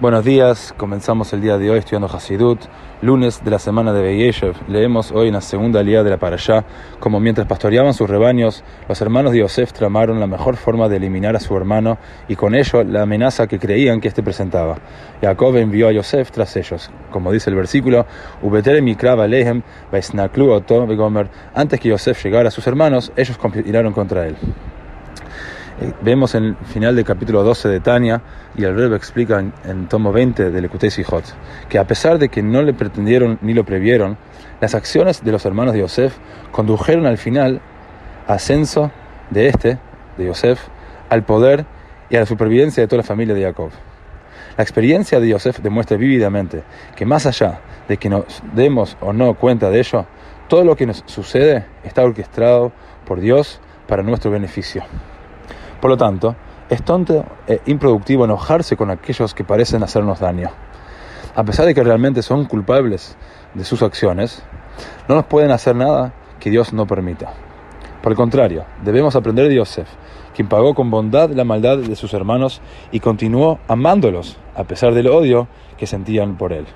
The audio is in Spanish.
Buenos días, comenzamos el día de hoy estudiando Hasidut, lunes de la semana de Beyeshev. Leemos hoy en la segunda día de la Parashá como mientras pastoreaban sus rebaños, los hermanos de Yosef tramaron la mejor forma de eliminar a su hermano y con ello la amenaza que creían que éste presentaba. Jacob envió a Yosef tras ellos, como dice el versículo, antes que Yosef llegara a sus hermanos, ellos conspiraron contra él. Eh, vemos en el final del capítulo 12 de Tania, y el Rebbe explica en, tomo 20 del Lekutei Sijot, que a pesar de que no le pretendieron ni lo previeron, las acciones de los hermanos de Yosef condujeron al final ascenso de este, de Yosef, al poder y a la supervivencia de toda la familia de Jacob. La experiencia de Yosef demuestra vívidamente que más allá de que nos demos o no cuenta de ello, todo lo que nos sucede está orquestado por Dios para nuestro beneficio. Por lo tanto, es tonto e improductivo enojarse con aquellos que parecen hacernos daño. A pesar de que realmente son culpables de sus acciones, no nos pueden hacer nada que Dios no permita. Por el contrario, debemos aprender de Yosef, quien pagó con bondad la maldad de sus hermanos y continuó amándolos a pesar del odio que sentían por él.